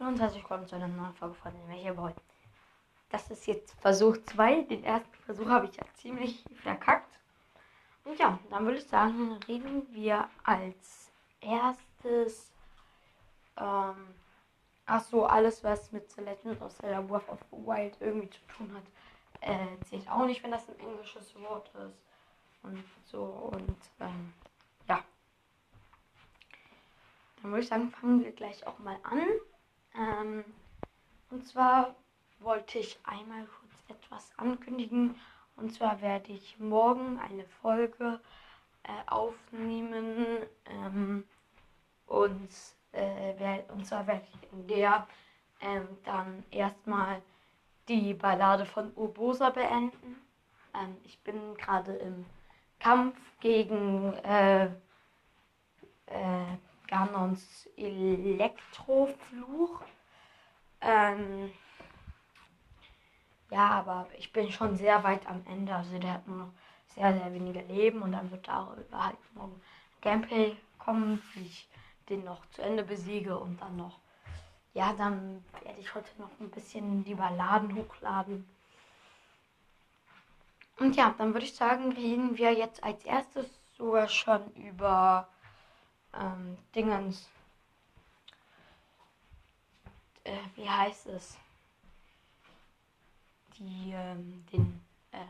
Hallo und herzlich willkommen zu einer neuen Folge von Welcher Boy. Das ist jetzt Versuch 2. Den ersten Versuch habe ich ja ziemlich verkackt. Und ja, dann würde ich sagen, reden wir als erstes. Ähm, ach so, alles was mit The Legend of Zelda Breath of the Wild irgendwie zu tun hat, äh, zählt auch nicht, wenn das ein englisches Wort ist. Und so und ähm, ja. Dann würde ich sagen, fangen wir gleich auch mal an. Ähm, und zwar wollte ich einmal kurz etwas ankündigen. Und zwar werde ich morgen eine Folge äh, aufnehmen. Ähm, und, äh, werd, und zwar werde ich in der ähm, dann erstmal die Ballade von Urbosa beenden. Ähm, ich bin gerade im Kampf gegen äh, äh, Ganons Elektrofluch. Ähm, ja, aber ich bin schon sehr weit am Ende. Also der hat nur noch sehr, sehr wenige Leben und dann wird darüber halt morgen Gameplay kommen, wie ich den noch zu Ende besiege und dann noch. Ja, dann werde ich heute noch ein bisschen die Balladen hochladen. Und ja, dann würde ich sagen, reden wir jetzt als erstes sogar schon über ähm, Dingens. Äh, wie heißt es? Die, ähm, den äh,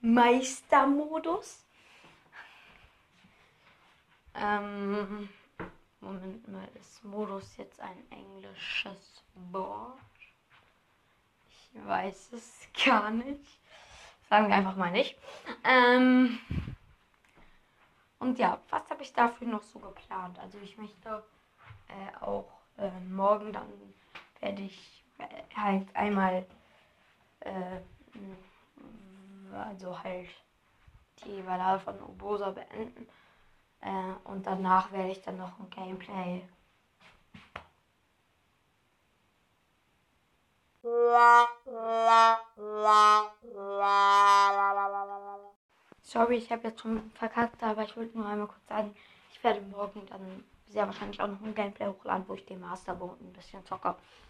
Meistermodus. Ähm, Moment mal, ist Modus jetzt ein englisches Wort? Ich weiß es gar nicht. Sagen wir einfach mal nicht. Ähm, und ja, was habe ich dafür noch so geplant? Also ich möchte äh, auch äh, morgen dann werde ich äh, halt einmal äh, also halt die Ballade von Obosa beenden. Äh, und danach werde ich dann noch ein Gameplay. Sorry, ich habe jetzt schon verkackt, aber ich wollte nur einmal kurz sagen, ich werde morgen dann sehr wahrscheinlich auch noch ein Gameplay hochladen, wo ich den Masterboot ein bisschen zocke.